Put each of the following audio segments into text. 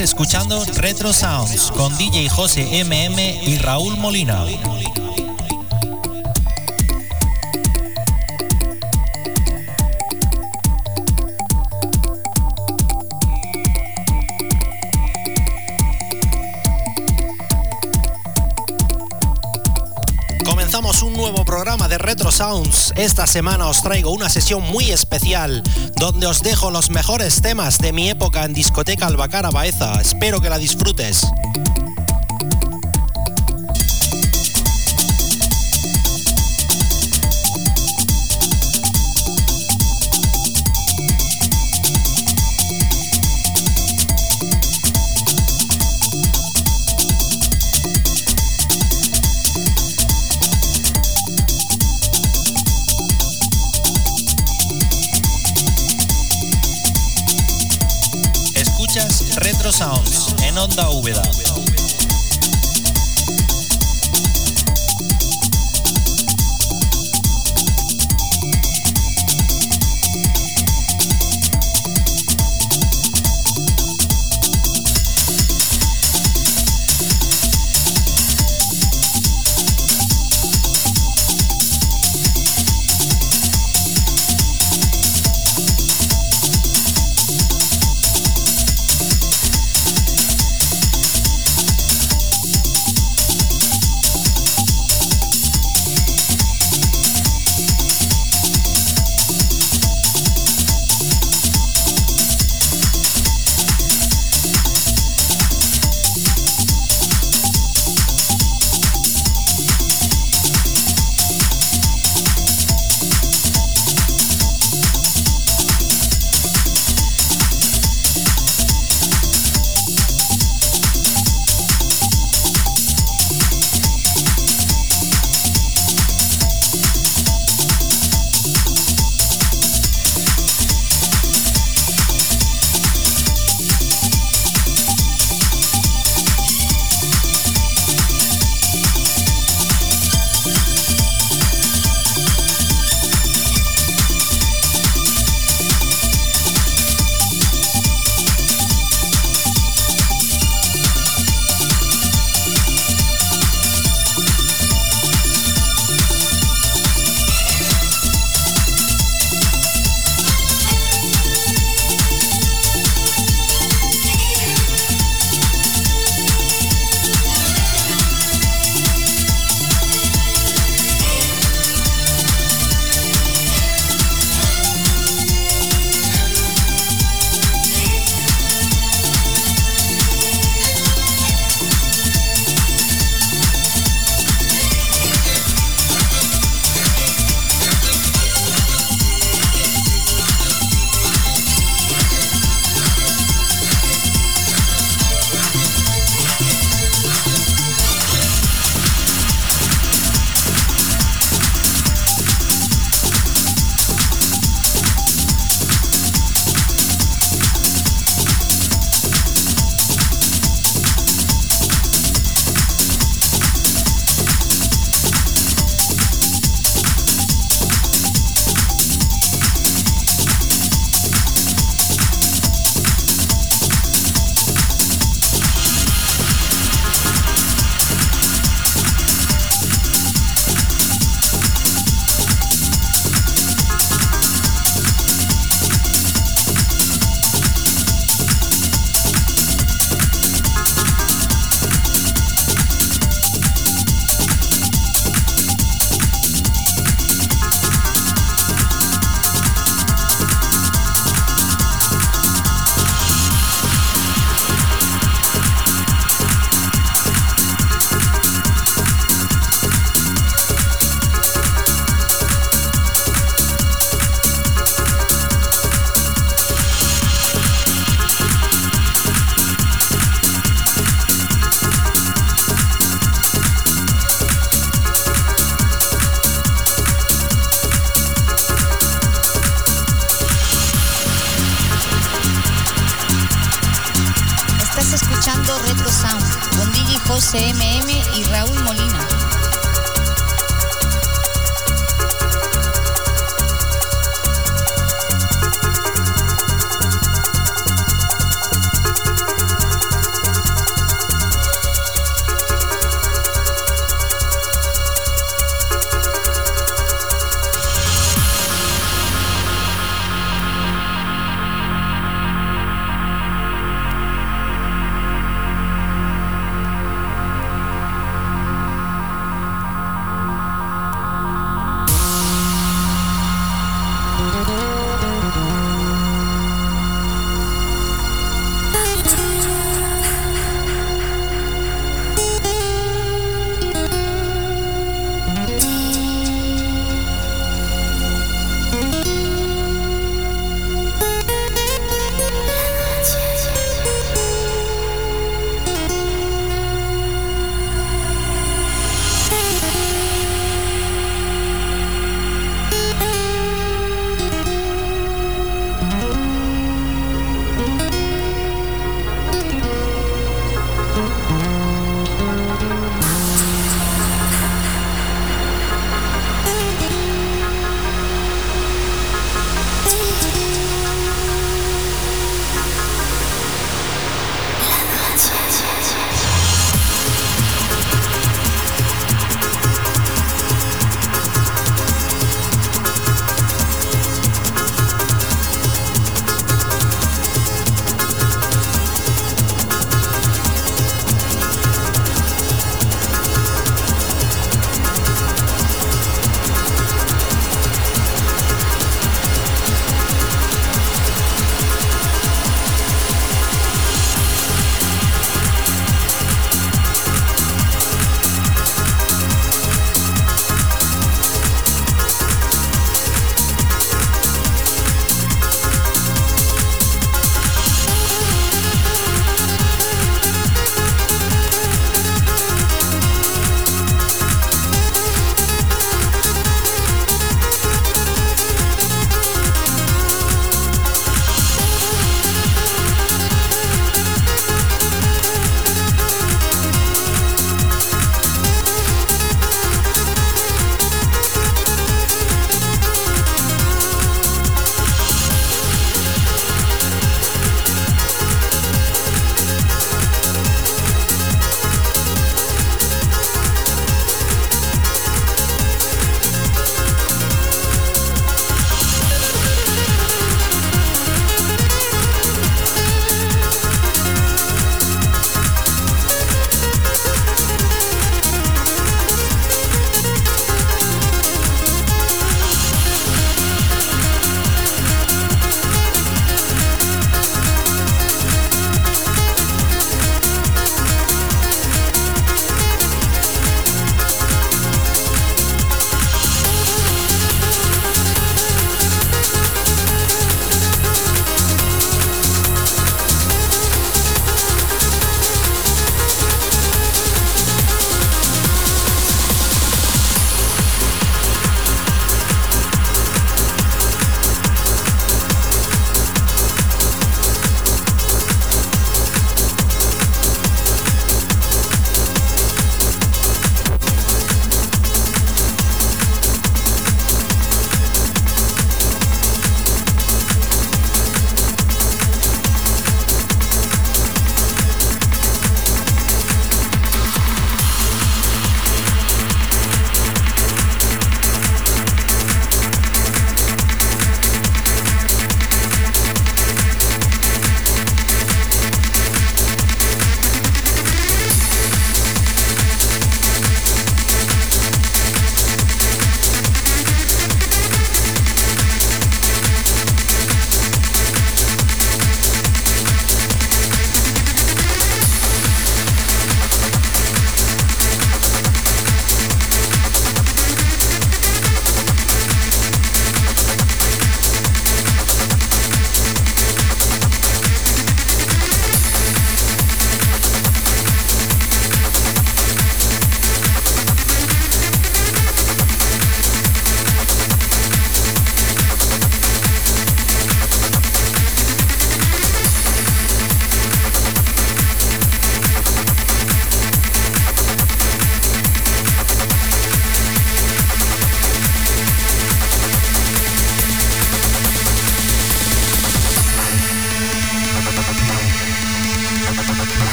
Escuchando Retro Sounds con DJ José MM y Raúl Molina. Nuevo programa de Retro Sounds. Esta semana os traigo una sesión muy especial donde os dejo los mejores temas de mi época en discoteca Albacara Baeza. Espero que la disfrutes.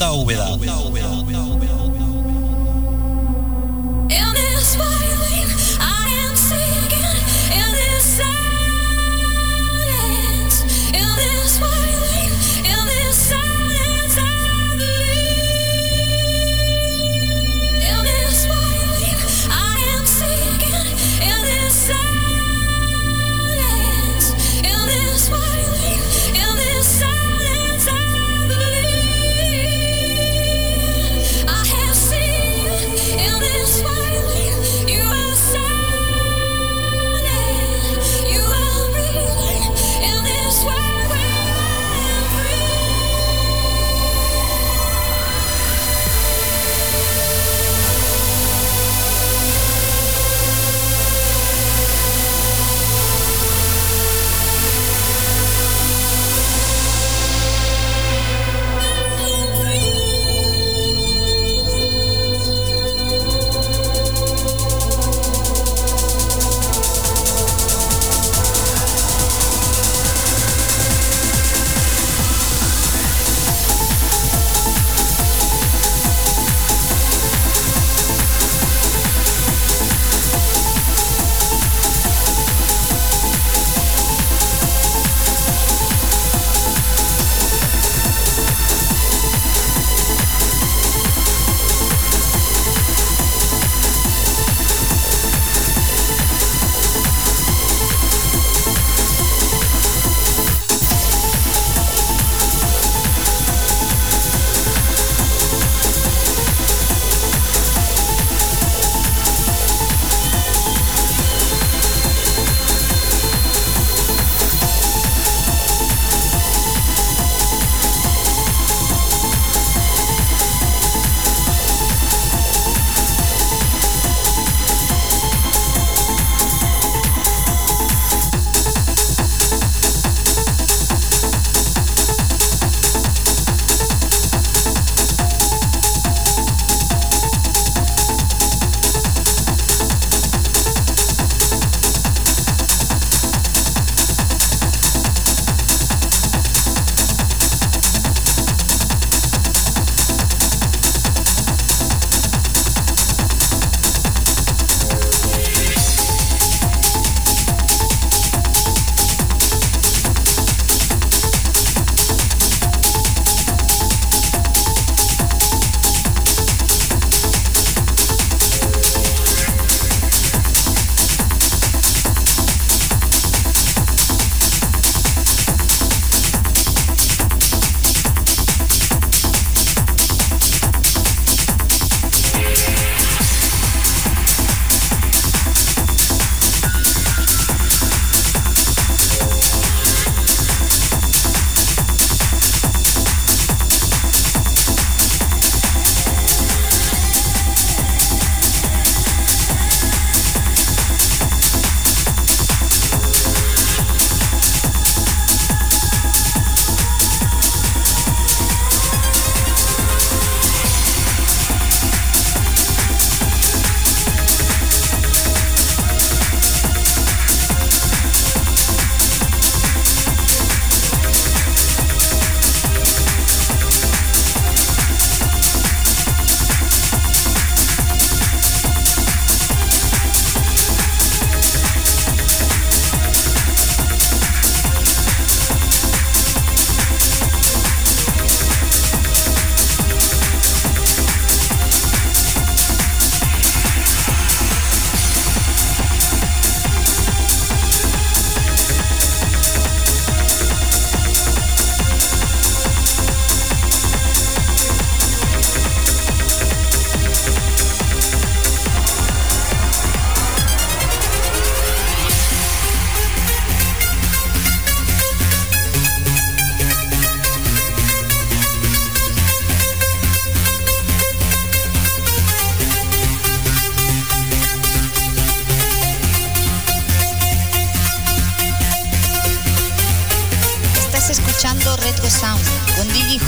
Sounds en Onda Úbeda.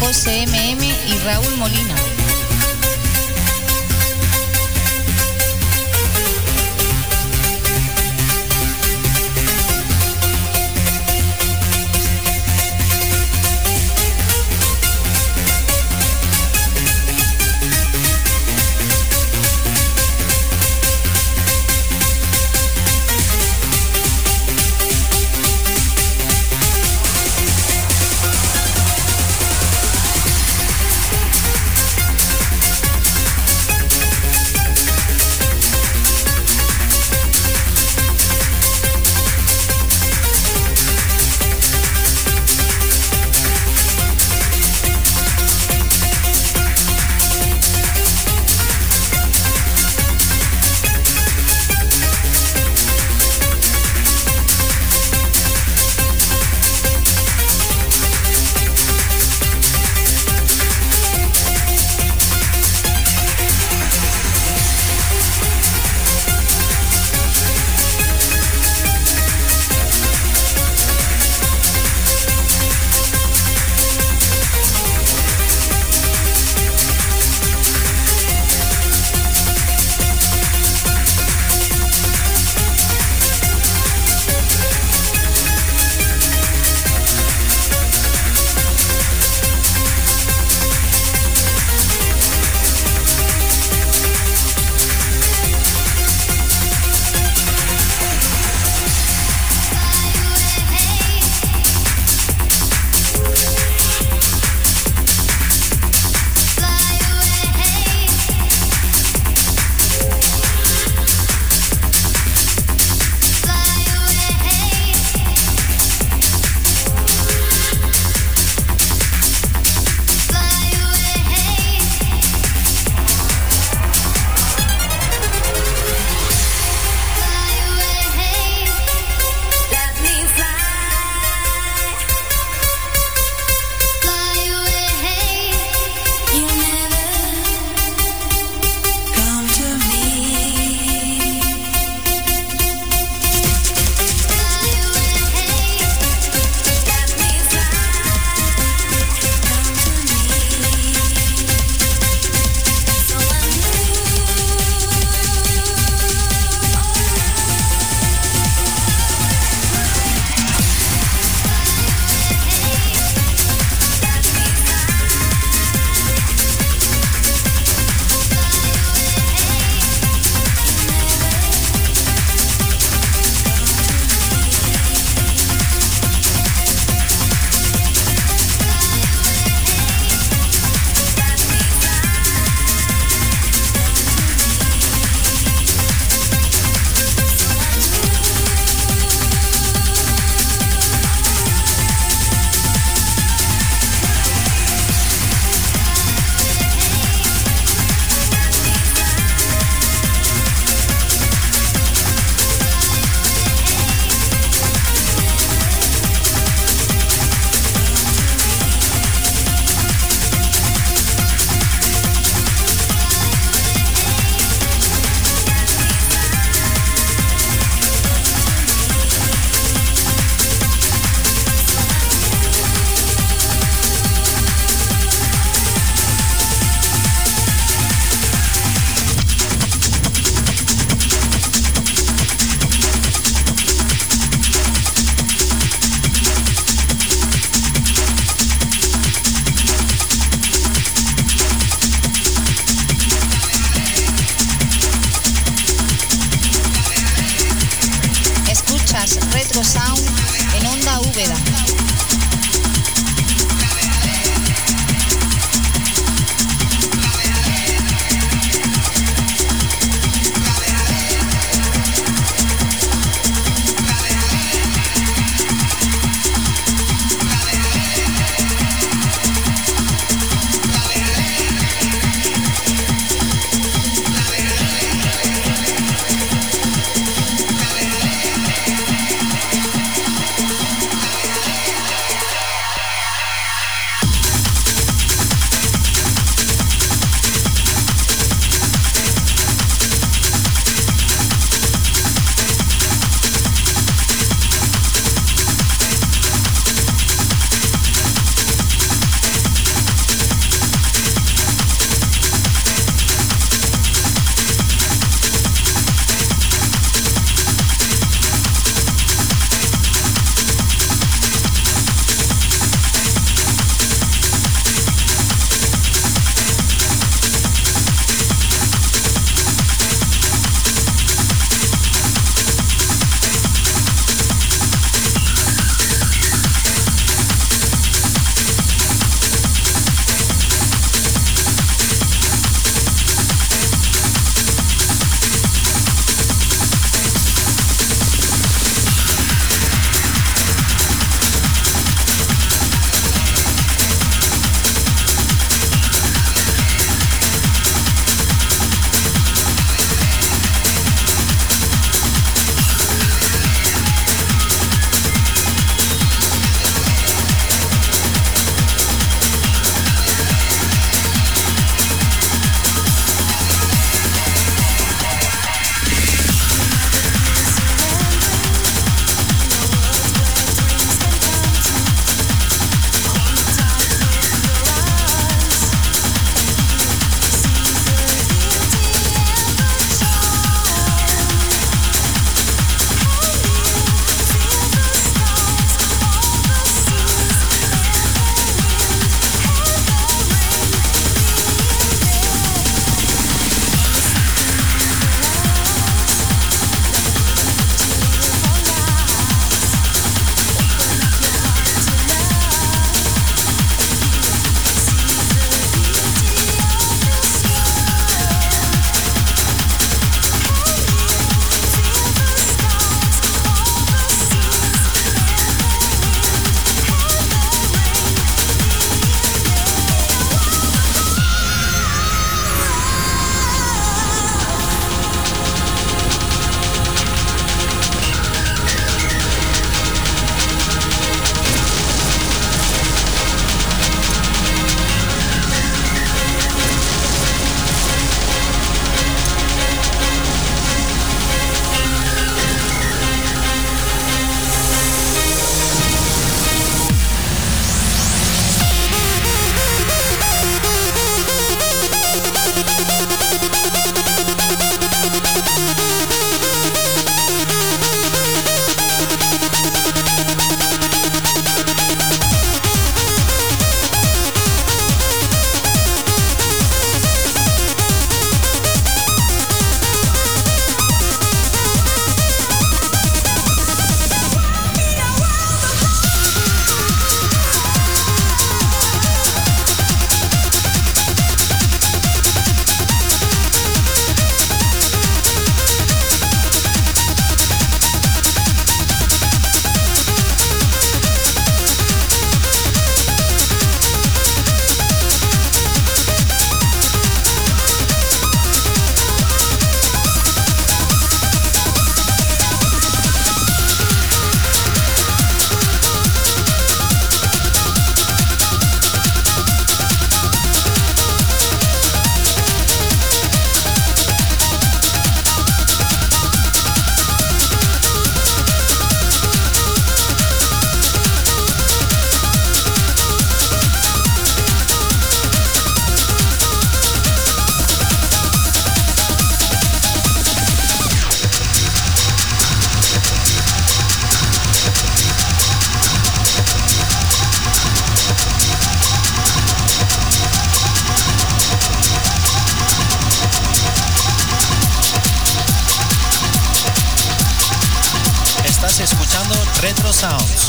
José MM y Raúl Molina.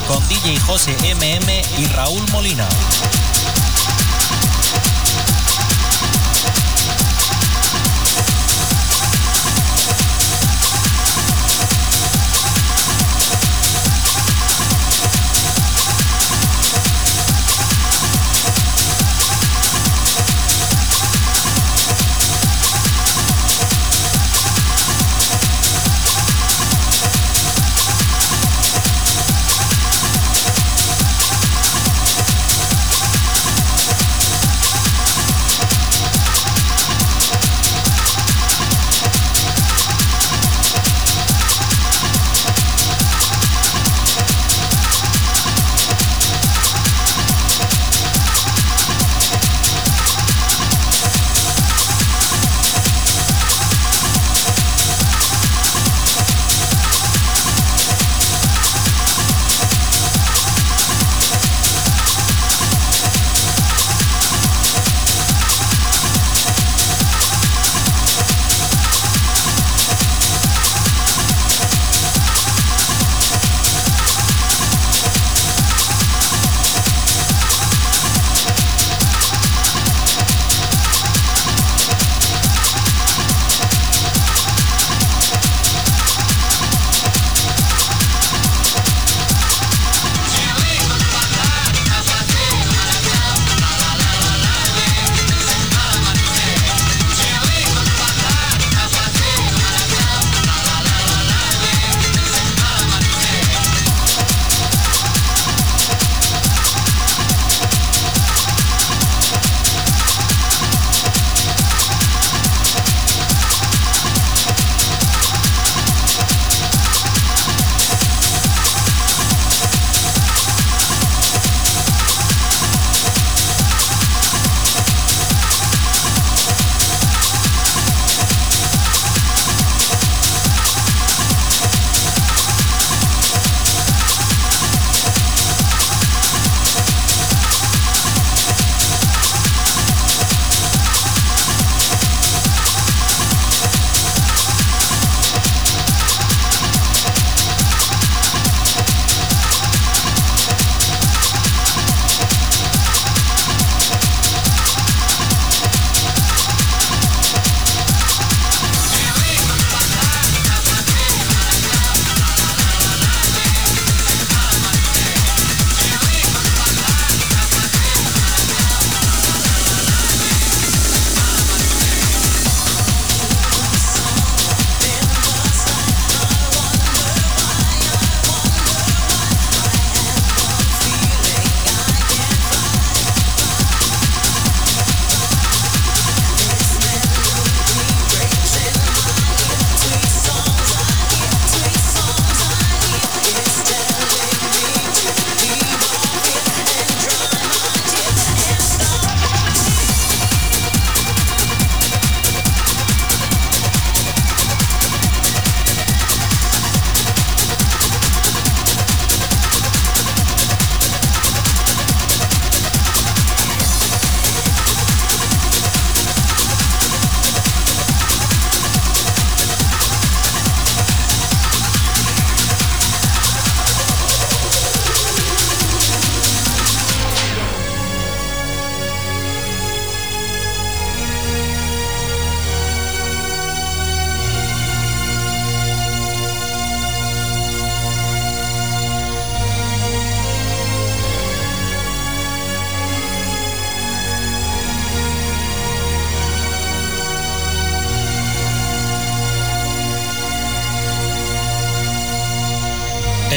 Con DJ José MM y Raúl Molina.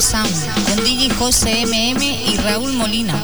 Sound con DJ José MM y Raúl Molina.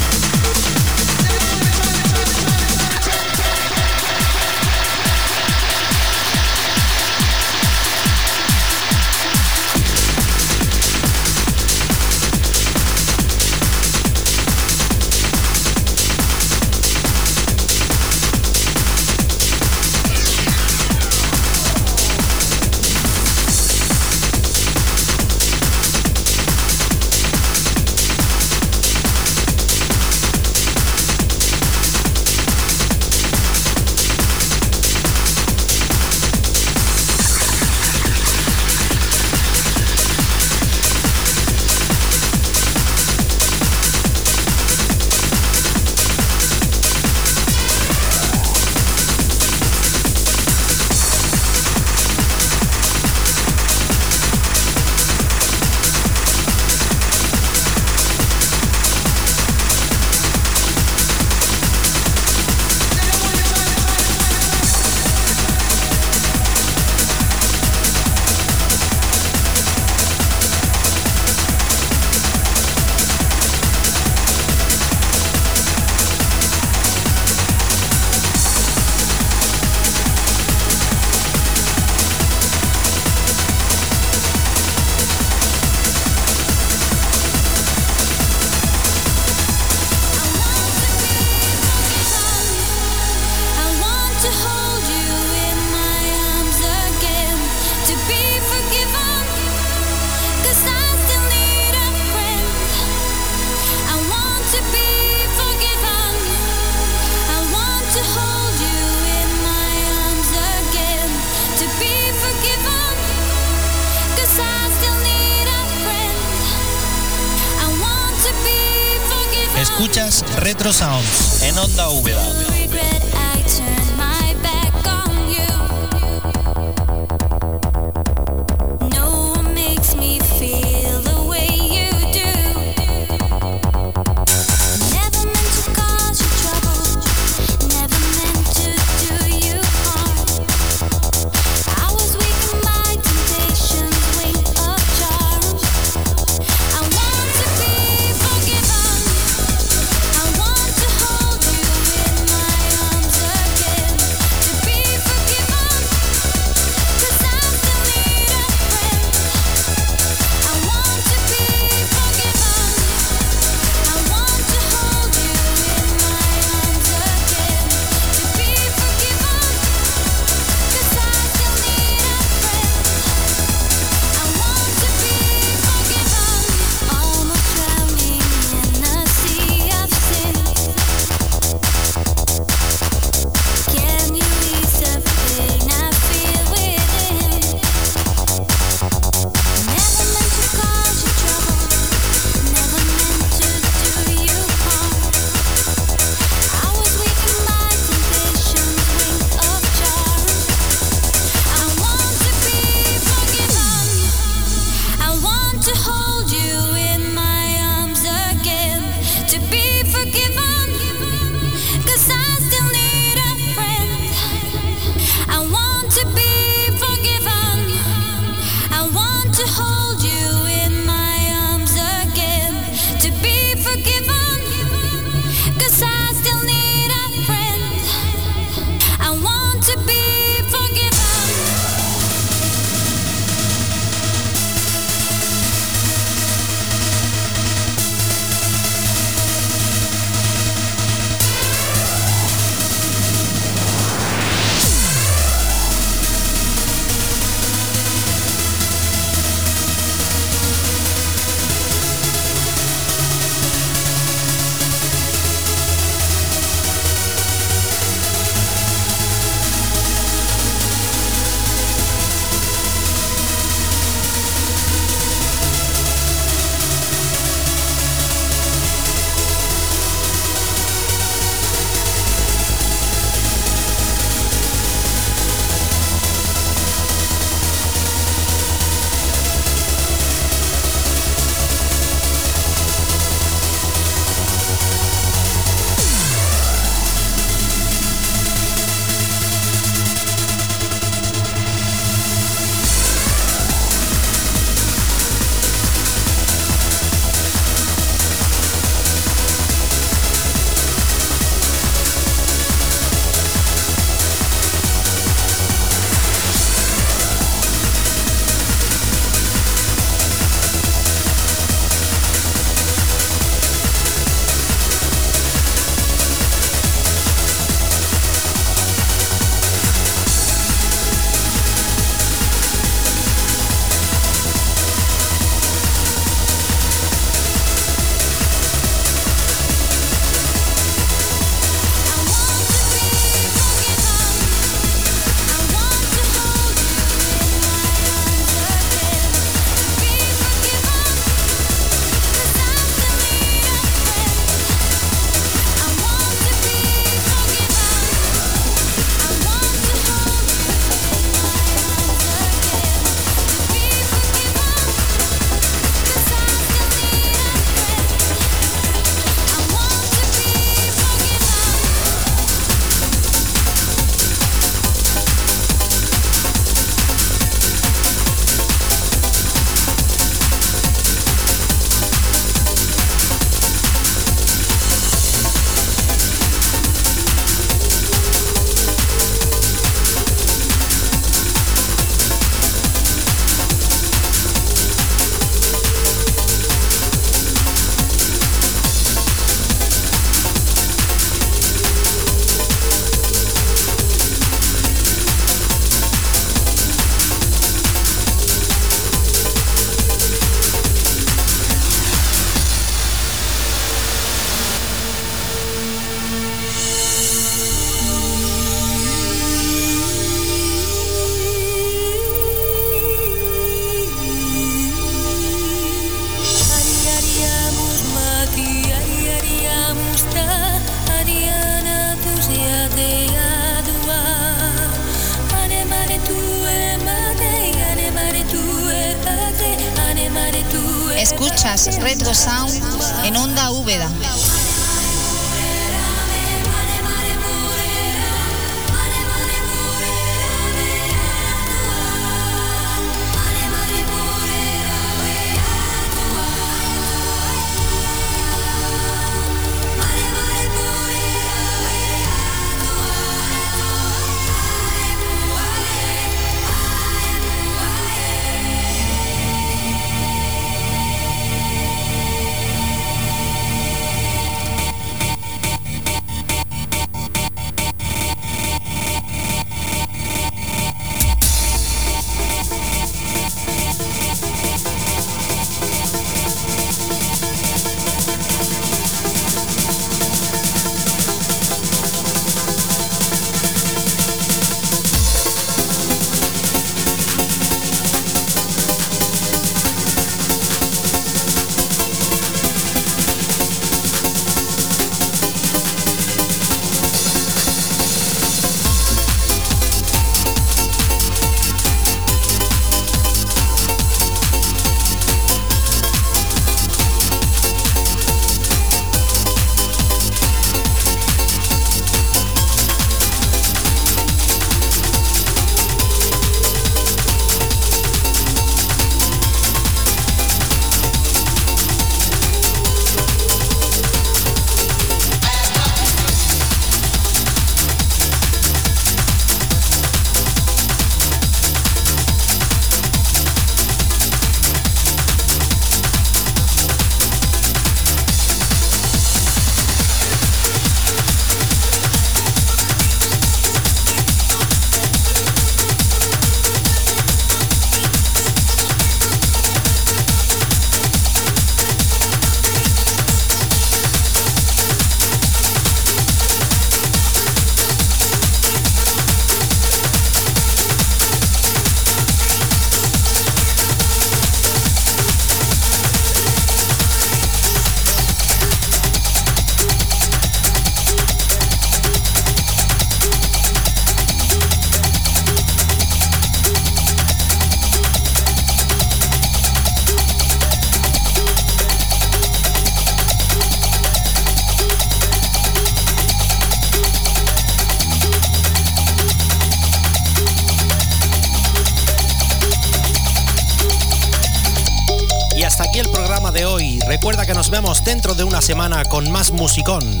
Dentro de una semana con más musicón.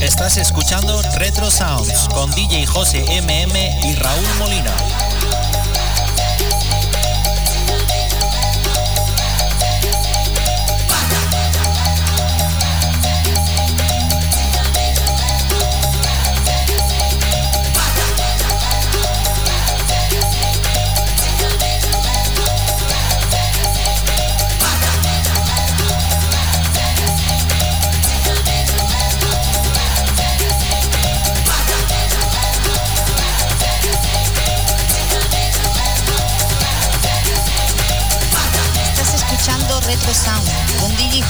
Estás escuchando Retro Sounds con DJ José MM y Raúl Molina.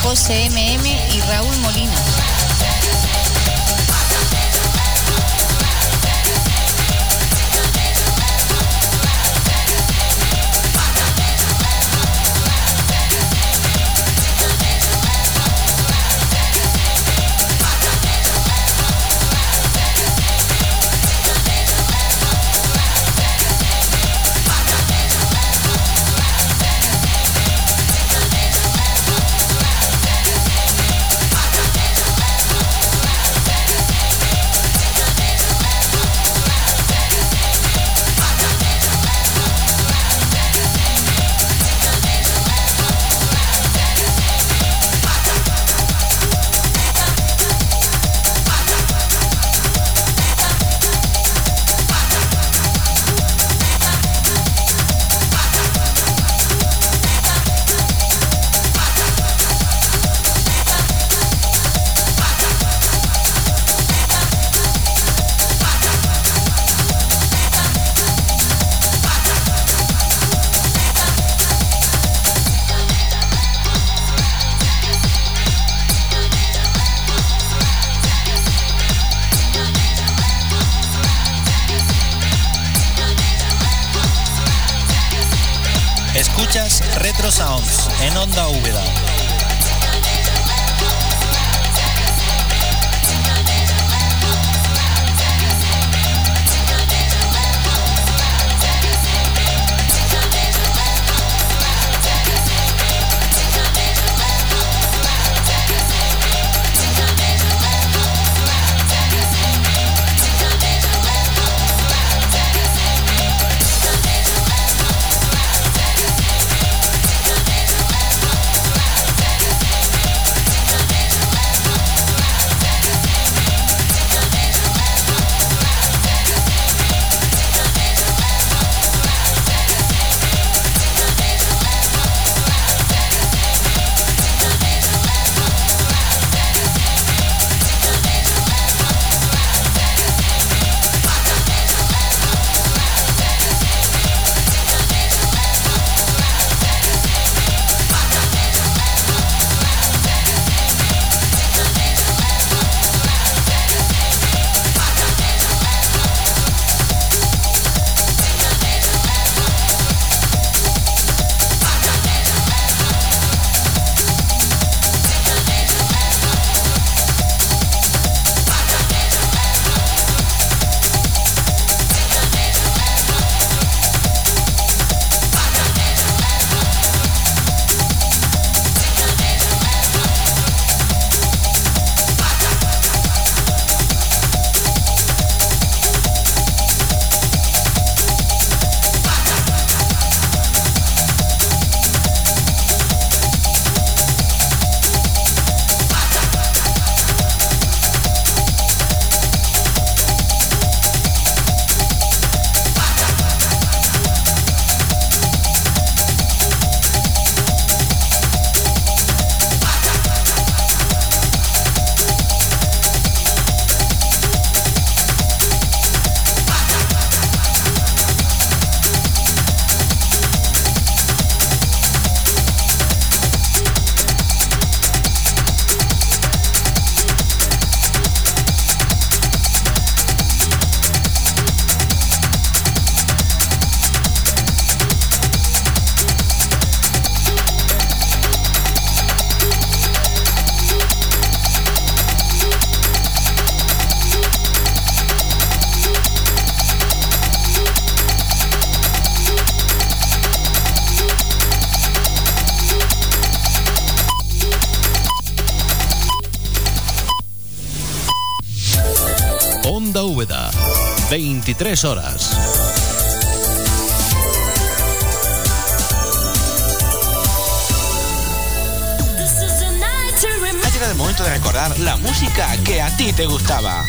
CMM y Raúl Molina. 23 horas. Ha llegado el momento de recordar la música que a ti te gustaba.